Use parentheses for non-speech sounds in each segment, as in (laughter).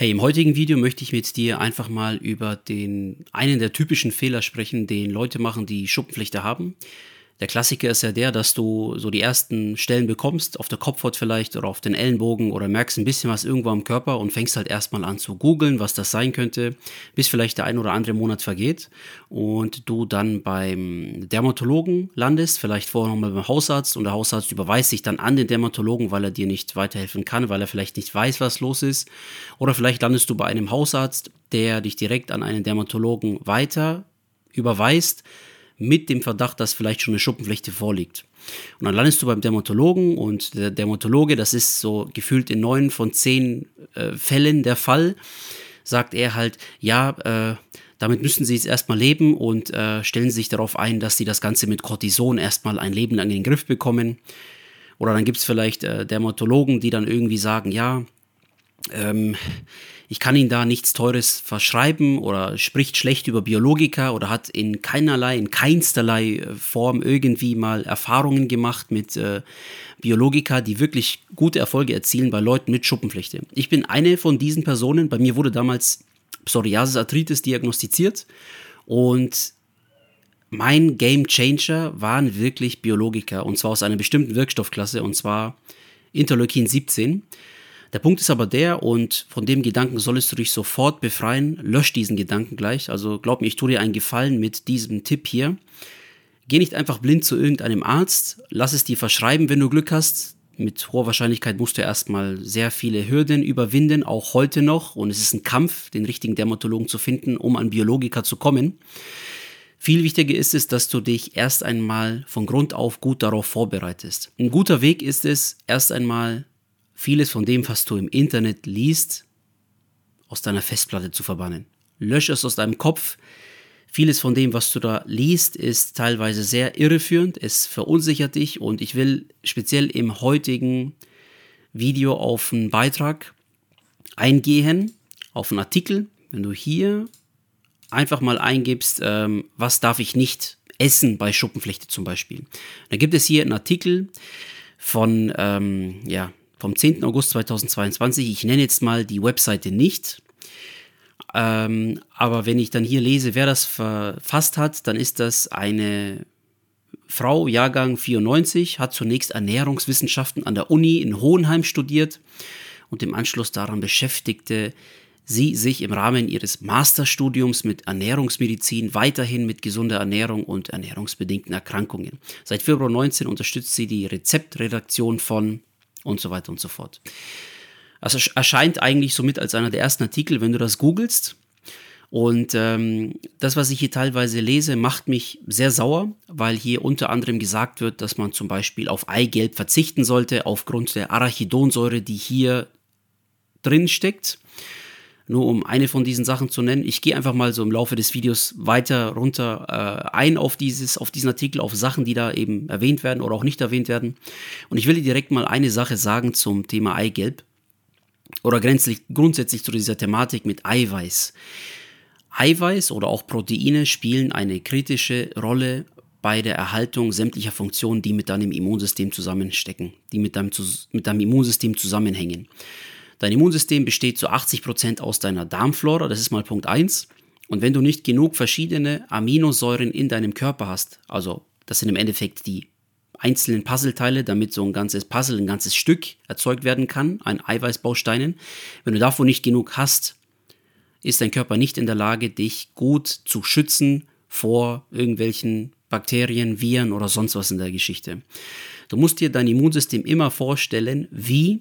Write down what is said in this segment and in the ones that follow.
Hey, im heutigen Video möchte ich mit dir einfach mal über den einen der typischen Fehler sprechen, den Leute machen, die Schuppenflechte haben. Der Klassiker ist ja der, dass du so die ersten Stellen bekommst, auf der Kopfhaut vielleicht oder auf den Ellenbogen oder merkst ein bisschen was irgendwo am Körper und fängst halt erstmal an zu googeln, was das sein könnte, bis vielleicht der ein oder andere Monat vergeht und du dann beim Dermatologen landest, vielleicht vorher nochmal beim Hausarzt und der Hausarzt überweist sich dann an den Dermatologen, weil er dir nicht weiterhelfen kann, weil er vielleicht nicht weiß, was los ist. Oder vielleicht landest du bei einem Hausarzt, der dich direkt an einen Dermatologen weiter überweist mit dem Verdacht, dass vielleicht schon eine Schuppenflechte vorliegt. Und dann landest du beim Dermatologen und der Dermatologe, das ist so gefühlt in neun von zehn äh, Fällen der Fall, sagt er halt, ja, äh, damit müssen sie jetzt erstmal leben und äh, stellen sich darauf ein, dass sie das Ganze mit Cortison erstmal ein Leben lang in den Griff bekommen. Oder dann gibt es vielleicht äh, Dermatologen, die dann irgendwie sagen, ja, ähm, ich kann Ihnen da nichts Teures verschreiben oder spricht schlecht über Biologika oder hat in keinerlei, in keinsterlei äh, Form irgendwie mal Erfahrungen gemacht mit äh, Biologika, die wirklich gute Erfolge erzielen bei Leuten mit Schuppenflechte. Ich bin eine von diesen Personen. Bei mir wurde damals Psoriasis Arthritis diagnostiziert und mein Game Changer waren wirklich Biologika und zwar aus einer bestimmten Wirkstoffklasse und zwar Interleukin 17. Der Punkt ist aber der, und von dem Gedanken solltest du dich sofort befreien. Lösch diesen Gedanken gleich. Also glaub mir, ich tue dir einen Gefallen mit diesem Tipp hier. Geh nicht einfach blind zu irgendeinem Arzt, lass es dir verschreiben, wenn du Glück hast. Mit hoher Wahrscheinlichkeit musst du erstmal sehr viele Hürden überwinden, auch heute noch. Und es ist ein Kampf, den richtigen Dermatologen zu finden, um an Biologiker zu kommen. Viel wichtiger ist es, dass du dich erst einmal von Grund auf gut darauf vorbereitest. Ein guter Weg ist es, erst einmal vieles von dem, was du im Internet liest, aus deiner Festplatte zu verbannen. Lösch es aus deinem Kopf. Vieles von dem, was du da liest, ist teilweise sehr irreführend. Es verunsichert dich und ich will speziell im heutigen Video auf einen Beitrag eingehen, auf einen Artikel. Wenn du hier einfach mal eingibst, ähm, was darf ich nicht essen bei Schuppenflechte zum Beispiel. Da gibt es hier einen Artikel von ähm, ja, vom 10. August 2022. Ich nenne jetzt mal die Webseite nicht. Ähm, aber wenn ich dann hier lese, wer das verfasst hat, dann ist das eine Frau, Jahrgang 94, hat zunächst Ernährungswissenschaften an der Uni in Hohenheim studiert und im Anschluss daran beschäftigte sie sich im Rahmen ihres Masterstudiums mit Ernährungsmedizin weiterhin mit gesunder Ernährung und ernährungsbedingten Erkrankungen. Seit Februar 19 unterstützt sie die Rezeptredaktion von und so weiter und so fort. Also erscheint eigentlich somit als einer der ersten Artikel, wenn du das googelst. Und ähm, das, was ich hier teilweise lese, macht mich sehr sauer, weil hier unter anderem gesagt wird, dass man zum Beispiel auf Eigelb verzichten sollte, aufgrund der Arachidonsäure, die hier drin steckt. Nur um eine von diesen Sachen zu nennen. Ich gehe einfach mal so im Laufe des Videos weiter runter äh, ein auf, dieses, auf diesen Artikel, auf Sachen, die da eben erwähnt werden oder auch nicht erwähnt werden. Und ich will dir direkt mal eine Sache sagen zum Thema Eigelb oder grundsätzlich zu dieser Thematik mit Eiweiß. Eiweiß oder auch Proteine spielen eine kritische Rolle bei der Erhaltung sämtlicher Funktionen, die mit deinem Immunsystem zusammenstecken, die mit deinem, mit deinem Immunsystem zusammenhängen. Dein Immunsystem besteht zu 80 Prozent aus deiner Darmflora, das ist mal Punkt 1. Und wenn du nicht genug verschiedene Aminosäuren in deinem Körper hast, also das sind im Endeffekt die einzelnen Puzzleteile, damit so ein ganzes Puzzle, ein ganzes Stück erzeugt werden kann, ein Eiweißbausteinen. Wenn du davon nicht genug hast, ist dein Körper nicht in der Lage, dich gut zu schützen vor irgendwelchen Bakterien, Viren oder sonst was in der Geschichte. Du musst dir dein Immunsystem immer vorstellen, wie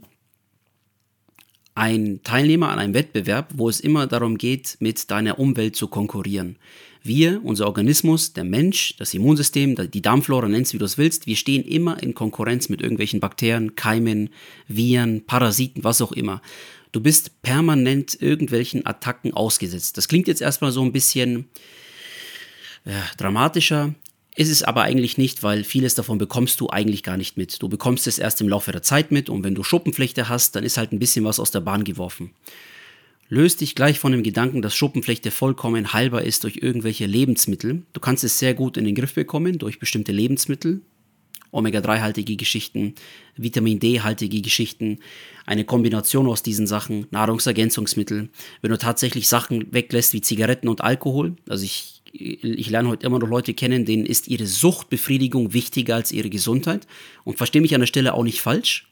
ein Teilnehmer an einem Wettbewerb, wo es immer darum geht, mit deiner Umwelt zu konkurrieren. Wir, unser Organismus, der Mensch, das Immunsystem, die Darmflora, nennst wie du es willst, wir stehen immer in Konkurrenz mit irgendwelchen Bakterien, Keimen, Viren, Parasiten, was auch immer. Du bist permanent irgendwelchen Attacken ausgesetzt. Das klingt jetzt erstmal so ein bisschen ja, dramatischer, ist es aber eigentlich nicht, weil vieles davon bekommst du eigentlich gar nicht mit. Du bekommst es erst im Laufe der Zeit mit und wenn du Schuppenflechte hast, dann ist halt ein bisschen was aus der Bahn geworfen. Löst dich gleich von dem Gedanken, dass Schuppenflechte vollkommen heilbar ist durch irgendwelche Lebensmittel. Du kannst es sehr gut in den Griff bekommen durch bestimmte Lebensmittel Omega-3-haltige Geschichten, Vitamin D-haltige Geschichten, eine Kombination aus diesen Sachen, Nahrungsergänzungsmittel. Wenn du tatsächlich Sachen weglässt wie Zigaretten und Alkohol, also ich, ich lerne heute immer noch Leute kennen, denen ist ihre Suchtbefriedigung wichtiger als ihre Gesundheit. Und verstehe mich an der Stelle auch nicht falsch.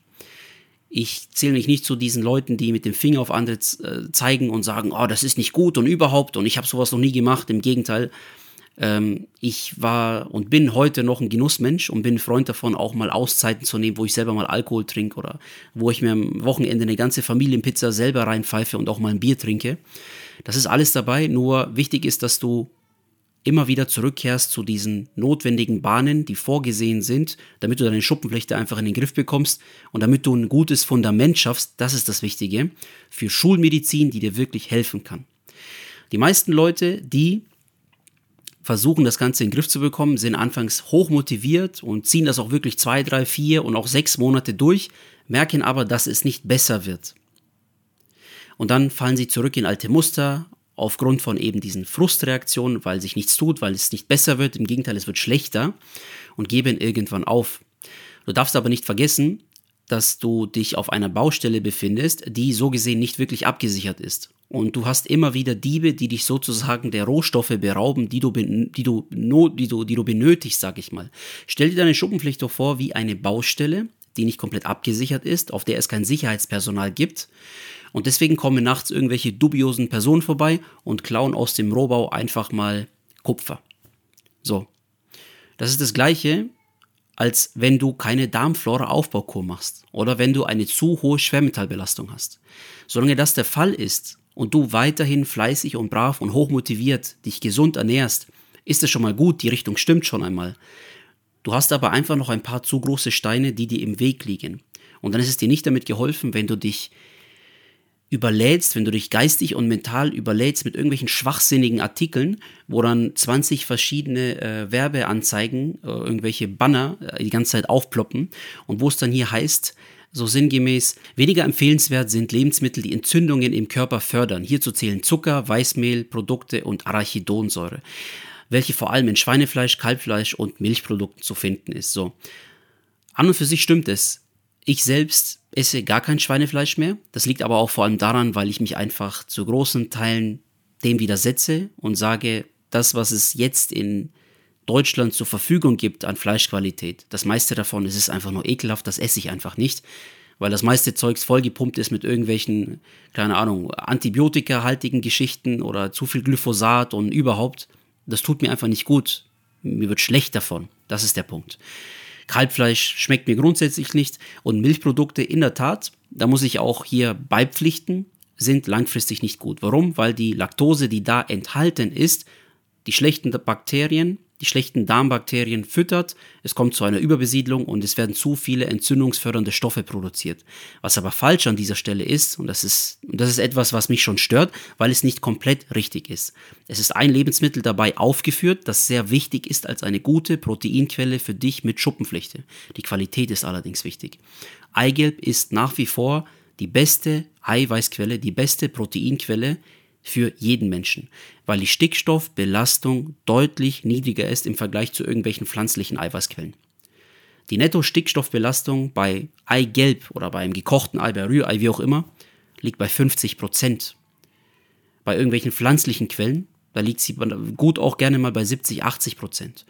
Ich zähle mich nicht zu diesen Leuten, die mit dem Finger auf andere äh, zeigen und sagen, oh, das ist nicht gut und überhaupt und ich habe sowas noch nie gemacht. Im Gegenteil, ähm, ich war und bin heute noch ein Genussmensch und bin Freund davon, auch mal Auszeiten zu nehmen, wo ich selber mal Alkohol trinke oder wo ich mir am Wochenende eine ganze Familienpizza selber reinpfeife und auch mal ein Bier trinke. Das ist alles dabei, nur wichtig ist, dass du immer wieder zurückkehrst zu diesen notwendigen Bahnen, die vorgesehen sind, damit du deine Schuppenflechte einfach in den Griff bekommst und damit du ein gutes Fundament schaffst, das ist das Wichtige, für Schulmedizin, die dir wirklich helfen kann. Die meisten Leute, die versuchen, das Ganze in den Griff zu bekommen, sind anfangs hoch motiviert und ziehen das auch wirklich zwei, drei, vier und auch sechs Monate durch, merken aber, dass es nicht besser wird. Und dann fallen sie zurück in alte Muster, aufgrund von eben diesen Frustreaktionen, weil sich nichts tut, weil es nicht besser wird, im Gegenteil, es wird schlechter und geben irgendwann auf. Du darfst aber nicht vergessen, dass du dich auf einer Baustelle befindest, die so gesehen nicht wirklich abgesichert ist. Und du hast immer wieder Diebe, die dich sozusagen der Rohstoffe berauben, die du, die du, die du, die du benötigst, sag ich mal. Stell dir deine Schuppenpflicht doch vor wie eine Baustelle, die nicht komplett abgesichert ist, auf der es kein Sicherheitspersonal gibt. Und deswegen kommen nachts irgendwelche dubiosen Personen vorbei und klauen aus dem Rohbau einfach mal Kupfer. So. Das ist das Gleiche, als wenn du keine Darmflora-Aufbaukur machst oder wenn du eine zu hohe Schwermetallbelastung hast. Solange das der Fall ist und du weiterhin fleißig und brav und hochmotiviert dich gesund ernährst, ist es schon mal gut, die Richtung stimmt schon einmal. Du hast aber einfach noch ein paar zu große Steine, die dir im Weg liegen. Und dann ist es dir nicht damit geholfen, wenn du dich überlädst, wenn du dich geistig und mental überlädst mit irgendwelchen schwachsinnigen Artikeln, wo dann 20 verschiedene äh, Werbeanzeigen, äh, irgendwelche Banner äh, die ganze Zeit aufploppen und wo es dann hier heißt, so sinngemäß, weniger empfehlenswert sind Lebensmittel, die Entzündungen im Körper fördern. Hierzu zählen Zucker, Weißmehl, Produkte und Arachidonsäure, welche vor allem in Schweinefleisch, Kalbfleisch und Milchprodukten zu finden ist. So. An und für sich stimmt es. Ich selbst esse gar kein Schweinefleisch mehr. Das liegt aber auch vor allem daran, weil ich mich einfach zu großen Teilen dem widersetze und sage, das, was es jetzt in Deutschland zur Verfügung gibt an Fleischqualität, das meiste davon ist es einfach nur ekelhaft, das esse ich einfach nicht, weil das meiste Zeugs vollgepumpt ist mit irgendwelchen, keine Ahnung, antibiotikahaltigen Geschichten oder zu viel Glyphosat und überhaupt. Das tut mir einfach nicht gut. Mir wird schlecht davon. Das ist der Punkt. Kalbfleisch schmeckt mir grundsätzlich nicht und Milchprodukte in der Tat, da muss ich auch hier beipflichten, sind langfristig nicht gut. Warum? Weil die Laktose, die da enthalten ist, die schlechten Bakterien die schlechten Darmbakterien füttert, es kommt zu einer Überbesiedlung und es werden zu viele entzündungsfördernde Stoffe produziert. Was aber falsch an dieser Stelle ist, und das ist, und das ist etwas, was mich schon stört, weil es nicht komplett richtig ist. Es ist ein Lebensmittel dabei aufgeführt, das sehr wichtig ist als eine gute Proteinquelle für dich mit Schuppenflechte. Die Qualität ist allerdings wichtig. Eigelb ist nach wie vor die beste Eiweißquelle, die beste Proteinquelle, für jeden Menschen, weil die Stickstoffbelastung deutlich niedriger ist im Vergleich zu irgendwelchen pflanzlichen Eiweißquellen. Die Netto-Stickstoffbelastung bei Eigelb oder beim gekochten Ei, bei Rührei, wie auch immer, liegt bei 50 Prozent. Bei irgendwelchen pflanzlichen Quellen, da liegt sie gut auch gerne mal bei 70, 80 Prozent.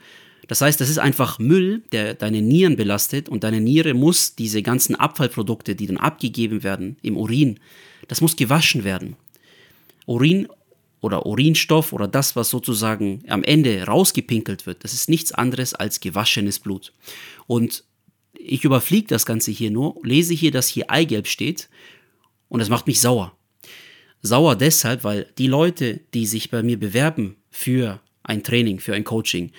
Das heißt, das ist einfach Müll, der deine Nieren belastet und deine Niere muss diese ganzen Abfallprodukte, die dann abgegeben werden im Urin, das muss gewaschen werden. Urin oder Urinstoff oder das, was sozusagen am Ende rausgepinkelt wird, das ist nichts anderes als gewaschenes Blut. Und ich überfliege das Ganze hier nur, lese hier, dass hier Eigelb steht und das macht mich sauer. Sauer deshalb, weil die Leute, die sich bei mir bewerben für ein Training, für ein Coaching,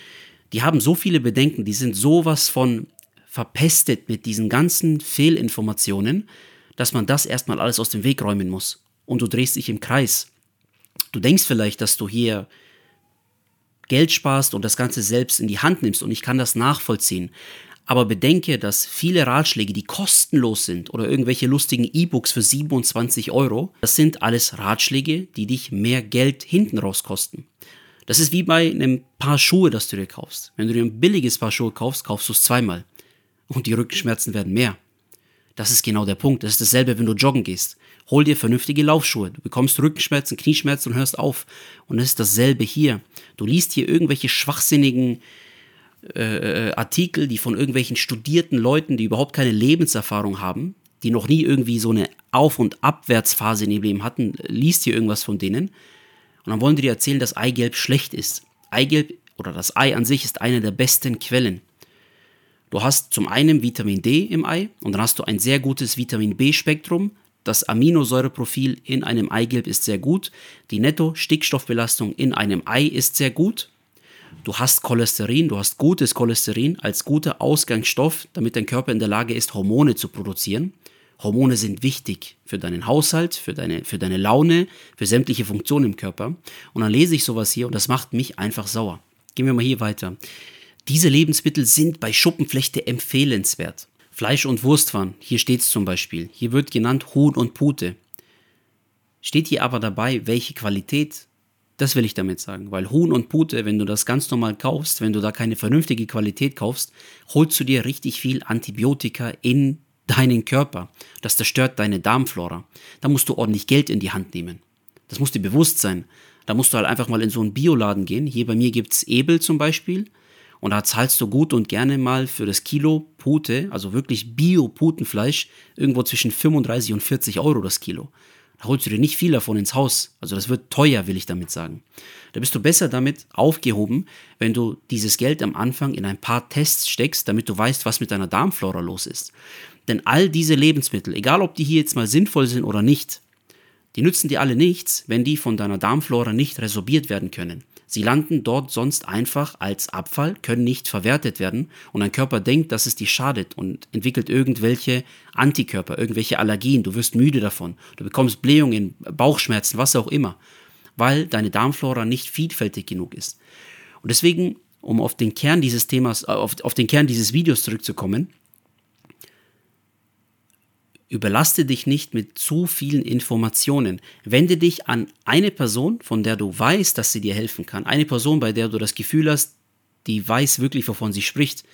die haben so viele Bedenken, die sind sowas von verpestet mit diesen ganzen Fehlinformationen, dass man das erstmal alles aus dem Weg räumen muss. Und du drehst dich im Kreis. Du denkst vielleicht, dass du hier Geld sparst und das Ganze selbst in die Hand nimmst und ich kann das nachvollziehen. Aber bedenke, dass viele Ratschläge, die kostenlos sind oder irgendwelche lustigen E-Books für 27 Euro, das sind alles Ratschläge, die dich mehr Geld hinten raus kosten. Das ist wie bei einem Paar Schuhe, das du dir kaufst. Wenn du dir ein billiges Paar Schuhe kaufst, kaufst du es zweimal. und die Rückenschmerzen werden mehr. Das ist genau der Punkt. Das ist dasselbe, wenn du joggen gehst. Hol dir vernünftige Laufschuhe. Du bekommst Rückenschmerzen, Knieschmerzen und hörst auf. Und es ist dasselbe hier. Du liest hier irgendwelche schwachsinnigen äh, äh, Artikel, die von irgendwelchen studierten Leuten, die überhaupt keine Lebenserfahrung haben, die noch nie irgendwie so eine Auf- und Abwärtsphase in ihrem Leben hatten, liest hier irgendwas von denen. Und dann wollen die dir erzählen, dass Eigelb schlecht ist. Eigelb oder das Ei an sich ist eine der besten Quellen. Du hast zum einen Vitamin D im Ei und dann hast du ein sehr gutes Vitamin B-Spektrum. Das Aminosäureprofil in einem Eigelb ist sehr gut. Die Netto-Stickstoffbelastung in einem Ei ist sehr gut. Du hast Cholesterin, du hast gutes Cholesterin als guter Ausgangsstoff, damit dein Körper in der Lage ist, Hormone zu produzieren. Hormone sind wichtig für deinen Haushalt, für deine, für deine Laune, für sämtliche Funktionen im Körper. Und dann lese ich sowas hier und das macht mich einfach sauer. Gehen wir mal hier weiter. Diese Lebensmittel sind bei Schuppenflechte empfehlenswert. Fleisch- und Wurstwaren, hier steht es zum Beispiel. Hier wird genannt Huhn und Pute. Steht hier aber dabei, welche Qualität? Das will ich damit sagen, weil Huhn und Pute, wenn du das ganz normal kaufst, wenn du da keine vernünftige Qualität kaufst, holst du dir richtig viel Antibiotika in deinen Körper. Das zerstört deine Darmflora. Da musst du ordentlich Geld in die Hand nehmen. Das muss dir bewusst sein. Da musst du halt einfach mal in so einen Bioladen gehen. Hier bei mir gibt's Ebel zum Beispiel. Und da zahlst du gut und gerne mal für das Kilo Pute, also wirklich Bio-Putenfleisch, irgendwo zwischen 35 und 40 Euro das Kilo. Da holst du dir nicht viel davon ins Haus. Also das wird teuer, will ich damit sagen. Da bist du besser damit aufgehoben, wenn du dieses Geld am Anfang in ein paar Tests steckst, damit du weißt, was mit deiner Darmflora los ist. Denn all diese Lebensmittel, egal ob die hier jetzt mal sinnvoll sind oder nicht, die nützen dir alle nichts, wenn die von deiner Darmflora nicht resorbiert werden können. Sie landen dort sonst einfach als Abfall, können nicht verwertet werden und dein Körper denkt, dass es dir schadet und entwickelt irgendwelche Antikörper, irgendwelche Allergien. Du wirst müde davon, du bekommst Blähungen, Bauchschmerzen, was auch immer, weil deine Darmflora nicht vielfältig genug ist. Und deswegen, um auf den Kern dieses Themas, auf, auf den Kern dieses Videos zurückzukommen, Überlaste dich nicht mit zu vielen Informationen. Wende dich an eine Person, von der du weißt, dass sie dir helfen kann. Eine Person, bei der du das Gefühl hast, die weiß wirklich, wovon sie spricht.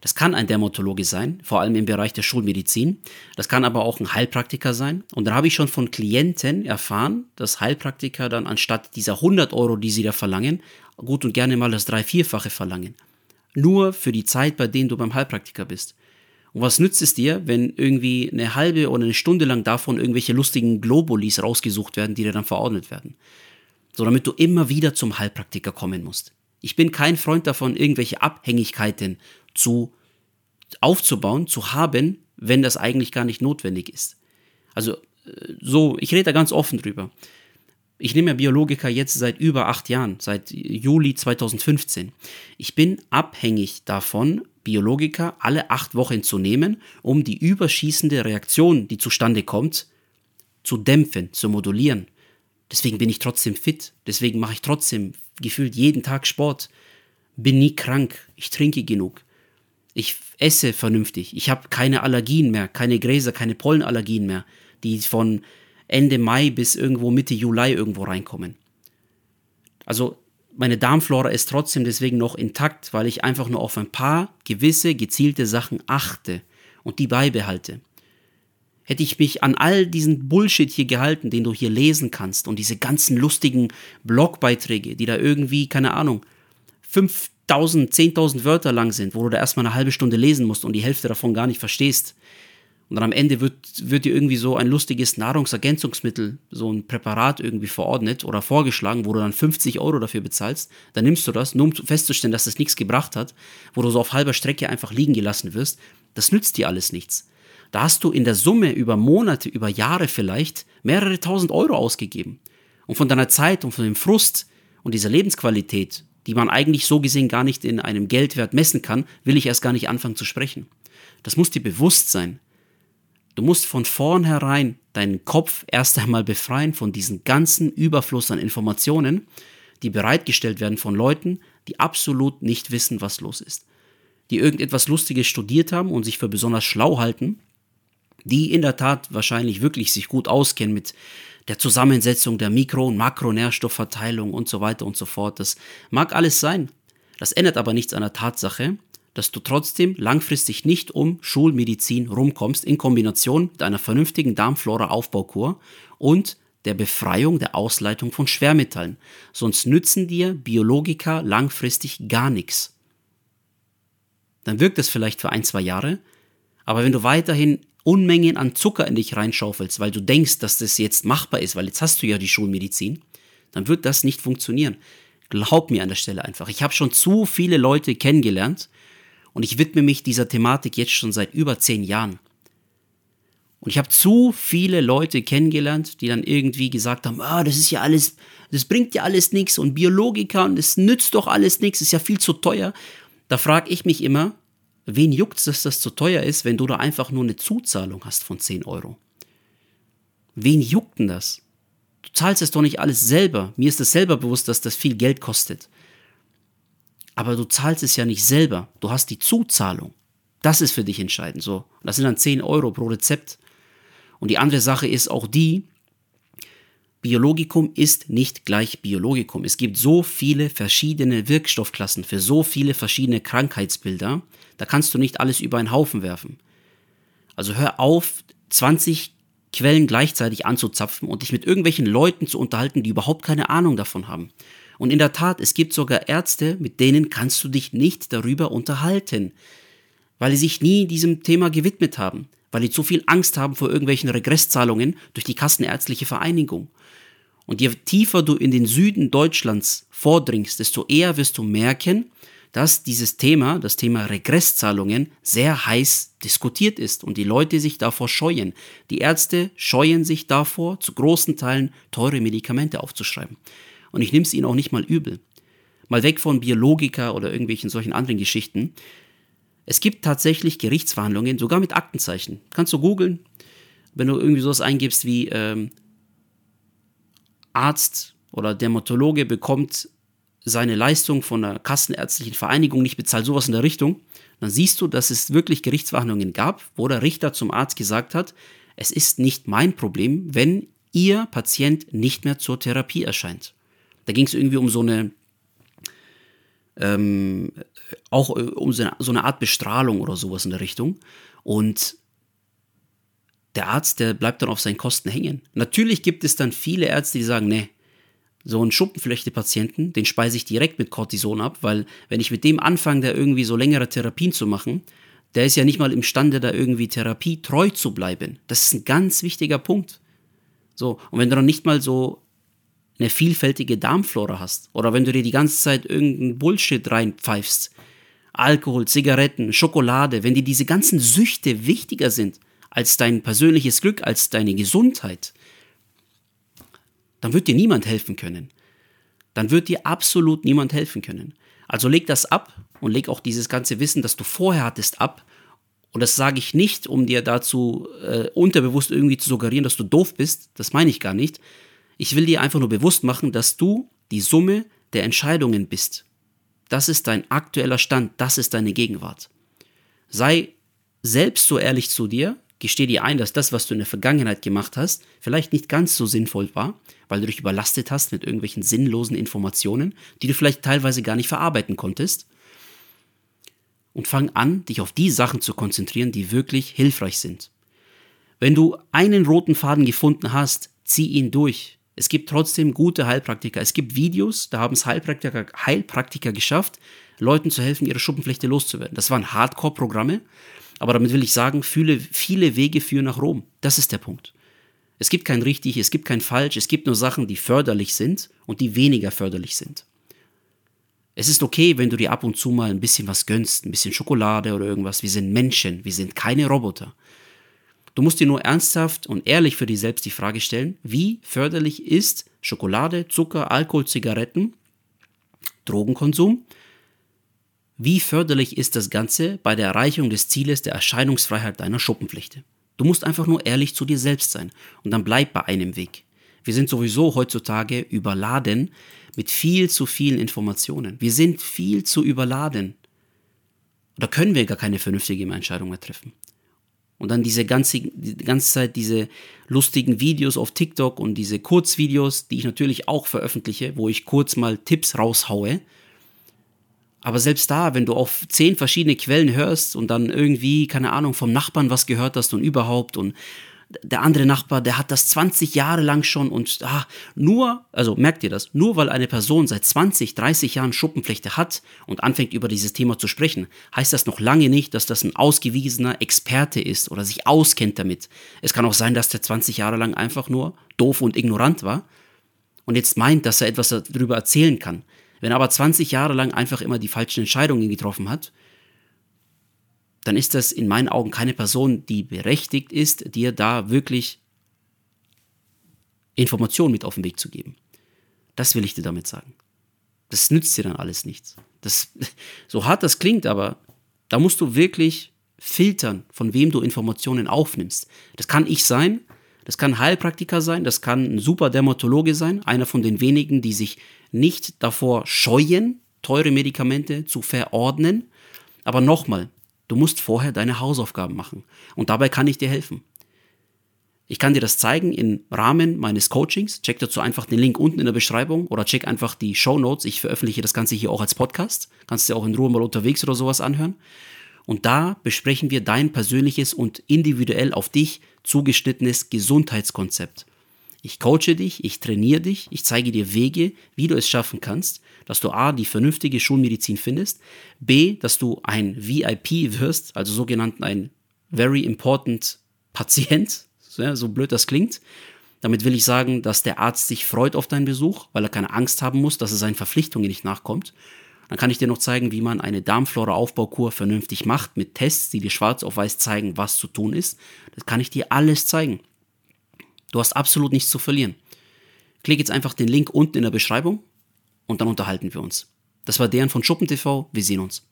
Das kann ein Dermatologe sein, vor allem im Bereich der Schulmedizin. Das kann aber auch ein Heilpraktiker sein. Und da habe ich schon von Klienten erfahren, dass Heilpraktiker dann anstatt dieser 100 Euro, die sie da verlangen, gut und gerne mal das drei-, vierfache verlangen. Nur für die Zeit, bei denen du beim Heilpraktiker bist. Und was nützt es dir, wenn irgendwie eine halbe oder eine Stunde lang davon irgendwelche lustigen Globulis rausgesucht werden, die dir dann verordnet werden? So damit du immer wieder zum Heilpraktiker kommen musst. Ich bin kein Freund davon, irgendwelche Abhängigkeiten zu aufzubauen, zu haben, wenn das eigentlich gar nicht notwendig ist. Also äh, so, ich rede da ganz offen drüber. Ich nehme ja Biologika jetzt seit über acht Jahren, seit Juli 2015. Ich bin abhängig davon, Biologika alle acht Wochen zu nehmen, um die überschießende Reaktion, die zustande kommt, zu dämpfen, zu modulieren. Deswegen bin ich trotzdem fit. Deswegen mache ich trotzdem gefühlt jeden Tag Sport. Bin nie krank. Ich trinke genug. Ich esse vernünftig. Ich habe keine Allergien mehr, keine Gräser, keine Pollenallergien mehr, die von Ende Mai bis irgendwo Mitte Juli irgendwo reinkommen. Also meine Darmflora ist trotzdem deswegen noch intakt, weil ich einfach nur auf ein paar gewisse gezielte Sachen achte und die beibehalte. Hätte ich mich an all diesen Bullshit hier gehalten, den du hier lesen kannst und diese ganzen lustigen Blogbeiträge, die da irgendwie, keine Ahnung, 5000, 10.000 Wörter lang sind, wo du da erstmal eine halbe Stunde lesen musst und die Hälfte davon gar nicht verstehst, und dann am Ende wird, wird dir irgendwie so ein lustiges Nahrungsergänzungsmittel, so ein Präparat irgendwie verordnet oder vorgeschlagen, wo du dann 50 Euro dafür bezahlst. Dann nimmst du das, nur um festzustellen, dass das nichts gebracht hat, wo du so auf halber Strecke einfach liegen gelassen wirst. Das nützt dir alles nichts. Da hast du in der Summe über Monate, über Jahre vielleicht mehrere tausend Euro ausgegeben. Und von deiner Zeit und von dem Frust und dieser Lebensqualität, die man eigentlich so gesehen gar nicht in einem Geldwert messen kann, will ich erst gar nicht anfangen zu sprechen. Das muss dir bewusst sein. Du musst von vornherein deinen Kopf erst einmal befreien von diesem ganzen Überfluss an Informationen, die bereitgestellt werden von Leuten, die absolut nicht wissen, was los ist. Die irgendetwas Lustiges studiert haben und sich für besonders schlau halten, die in der Tat wahrscheinlich wirklich sich gut auskennen mit der Zusammensetzung der Mikro- und Makronährstoffverteilung und so weiter und so fort. Das mag alles sein. Das ändert aber nichts an der Tatsache, dass du trotzdem langfristig nicht um Schulmedizin rumkommst in Kombination mit einer vernünftigen Darmflora-Aufbaukur und der Befreiung der Ausleitung von Schwermetallen. Sonst nützen dir Biologika langfristig gar nichts. Dann wirkt es vielleicht für ein, zwei Jahre, aber wenn du weiterhin Unmengen an Zucker in dich reinschaufelst, weil du denkst, dass das jetzt machbar ist, weil jetzt hast du ja die Schulmedizin, dann wird das nicht funktionieren. Glaub mir an der Stelle einfach. Ich habe schon zu viele Leute kennengelernt und ich widme mich dieser Thematik jetzt schon seit über zehn Jahren. Und ich habe zu viele Leute kennengelernt, die dann irgendwie gesagt haben, ah, das ist ja alles, das bringt ja alles nichts und Biologiker und das nützt doch alles nichts, ist ja viel zu teuer. Da frage ich mich immer, wen juckt es, dass das zu teuer ist, wenn du da einfach nur eine Zuzahlung hast von 10 Euro? Wen juckt denn das? Du zahlst es doch nicht alles selber. Mir ist es selber bewusst, dass das viel Geld kostet. Aber du zahlst es ja nicht selber. Du hast die Zuzahlung. Das ist für dich entscheidend. So. Das sind dann 10 Euro pro Rezept. Und die andere Sache ist auch die, Biologikum ist nicht gleich Biologikum. Es gibt so viele verschiedene Wirkstoffklassen für so viele verschiedene Krankheitsbilder, da kannst du nicht alles über einen Haufen werfen. Also hör auf, 20 Quellen gleichzeitig anzuzapfen und dich mit irgendwelchen Leuten zu unterhalten, die überhaupt keine Ahnung davon haben. Und in der Tat, es gibt sogar Ärzte, mit denen kannst du dich nicht darüber unterhalten, weil sie sich nie diesem Thema gewidmet haben, weil sie zu viel Angst haben vor irgendwelchen Regresszahlungen durch die Kassenärztliche Vereinigung. Und je tiefer du in den Süden Deutschlands vordringst, desto eher wirst du merken, dass dieses Thema, das Thema Regresszahlungen, sehr heiß diskutiert ist und die Leute sich davor scheuen. Die Ärzte scheuen sich davor, zu großen Teilen teure Medikamente aufzuschreiben. Und ich nehme es ihnen auch nicht mal übel. Mal weg von Biologika oder irgendwelchen solchen anderen Geschichten. Es gibt tatsächlich Gerichtsverhandlungen, sogar mit Aktenzeichen. Kannst du googeln, wenn du irgendwie sowas eingibst wie ähm, Arzt oder Dermatologe bekommt seine Leistung von der Kassenärztlichen Vereinigung nicht bezahlt, sowas in der Richtung, dann siehst du, dass es wirklich Gerichtsverhandlungen gab, wo der Richter zum Arzt gesagt hat, es ist nicht mein Problem, wenn Ihr Patient nicht mehr zur Therapie erscheint. Da ging es irgendwie um so eine, ähm, auch um so eine, so eine Art Bestrahlung oder sowas in der Richtung. Und der Arzt, der bleibt dann auf seinen Kosten hängen. Natürlich gibt es dann viele Ärzte, die sagen, nee, so einen Schuppenflechte-Patienten, den speise ich direkt mit Cortison ab, weil wenn ich mit dem anfange, da irgendwie so längere Therapien zu machen, der ist ja nicht mal imstande, da irgendwie Therapie treu zu bleiben. Das ist ein ganz wichtiger Punkt. So, und wenn du dann nicht mal so eine vielfältige Darmflora hast, oder wenn du dir die ganze Zeit irgendeinen Bullshit reinpfeifst, Alkohol, Zigaretten, Schokolade, wenn dir diese ganzen Süchte wichtiger sind als dein persönliches Glück, als deine Gesundheit, dann wird dir niemand helfen können. Dann wird dir absolut niemand helfen können. Also leg das ab und leg auch dieses ganze Wissen, das du vorher hattest, ab. Und das sage ich nicht, um dir dazu äh, unterbewusst irgendwie zu suggerieren, dass du doof bist. Das meine ich gar nicht. Ich will dir einfach nur bewusst machen, dass du die Summe der Entscheidungen bist. Das ist dein aktueller Stand, das ist deine Gegenwart. Sei selbst so ehrlich zu dir, Gesteh dir ein, dass das, was du in der Vergangenheit gemacht hast, vielleicht nicht ganz so sinnvoll war, weil du dich überlastet hast mit irgendwelchen sinnlosen Informationen, die du vielleicht teilweise gar nicht verarbeiten konntest. Und fang an, dich auf die Sachen zu konzentrieren, die wirklich hilfreich sind. Wenn du einen roten Faden gefunden hast, zieh ihn durch. Es gibt trotzdem gute Heilpraktiker. Es gibt Videos, da haben es Heilpraktiker, Heilpraktiker geschafft, Leuten zu helfen, ihre Schuppenflechte loszuwerden. Das waren Hardcore-Programme, aber damit will ich sagen, viele, viele Wege führen nach Rom. Das ist der Punkt. Es gibt kein richtig, es gibt kein falsch, es gibt nur Sachen, die förderlich sind und die weniger förderlich sind. Es ist okay, wenn du dir ab und zu mal ein bisschen was gönnst, ein bisschen Schokolade oder irgendwas. Wir sind Menschen, wir sind keine Roboter. Du musst dir nur ernsthaft und ehrlich für dich selbst die Frage stellen, wie förderlich ist Schokolade, Zucker, Alkohol, Zigaretten, Drogenkonsum wie förderlich ist das Ganze bei der Erreichung des Zieles der Erscheinungsfreiheit deiner Schuppenpflichte? Du musst einfach nur ehrlich zu dir selbst sein und dann bleib bei einem Weg. Wir sind sowieso heutzutage überladen mit viel zu vielen Informationen. Wir sind viel zu überladen. Da können wir gar keine vernünftige Entscheidung mehr treffen. Und dann diese ganze, die ganze Zeit diese lustigen Videos auf TikTok und diese Kurzvideos, die ich natürlich auch veröffentliche, wo ich kurz mal Tipps raushaue, Aber selbst da, wenn du auf zehn verschiedene Quellen hörst und dann irgendwie, keine Ahnung, vom Nachbarn was gehört hast und überhaupt und der andere Nachbar, der hat das 20 Jahre lang schon und ah, nur, also merkt ihr das, nur weil eine Person seit 20, 30 Jahren Schuppenflechte hat und anfängt über dieses Thema zu sprechen, heißt das noch lange nicht, dass das ein ausgewiesener Experte ist oder sich auskennt damit. Es kann auch sein, dass der 20 Jahre lang einfach nur doof und ignorant war und jetzt meint, dass er etwas darüber erzählen kann. Wenn er aber 20 Jahre lang einfach immer die falschen Entscheidungen getroffen hat, dann ist das in meinen Augen keine Person, die berechtigt ist, dir da wirklich Informationen mit auf den Weg zu geben. Das will ich dir damit sagen. Das nützt dir dann alles nichts. Das, (laughs) so hart das klingt, aber da musst du wirklich filtern, von wem du Informationen aufnimmst. Das kann ich sein, das kann Heilpraktiker sein, das kann ein super Dermatologe sein, einer von den wenigen, die sich nicht davor scheuen, teure Medikamente zu verordnen. Aber nochmal, du musst vorher deine Hausaufgaben machen. Und dabei kann ich dir helfen. Ich kann dir das zeigen im Rahmen meines Coachings. Check dazu einfach den Link unten in der Beschreibung oder check einfach die Show Notes. Ich veröffentliche das Ganze hier auch als Podcast. Kannst du dir auch in Ruhe mal unterwegs oder sowas anhören. Und da besprechen wir dein persönliches und individuell auf dich zugeschnittenes Gesundheitskonzept. Ich coache dich, ich trainiere dich, ich zeige dir Wege, wie du es schaffen kannst, dass du A, die vernünftige Schulmedizin findest, B, dass du ein VIP wirst, also sogenannten ein Very Important Patient, (laughs) so blöd das klingt. Damit will ich sagen, dass der Arzt sich freut auf deinen Besuch, weil er keine Angst haben muss, dass er seinen Verpflichtungen nicht nachkommt. Dann kann ich dir noch zeigen, wie man eine Darmflora-Aufbaukur vernünftig macht mit Tests, die dir schwarz auf weiß zeigen, was zu tun ist. Das kann ich dir alles zeigen. Du hast absolut nichts zu verlieren. Klick jetzt einfach den Link unten in der Beschreibung und dann unterhalten wir uns. Das war deren von Schuppen TV. Wir sehen uns.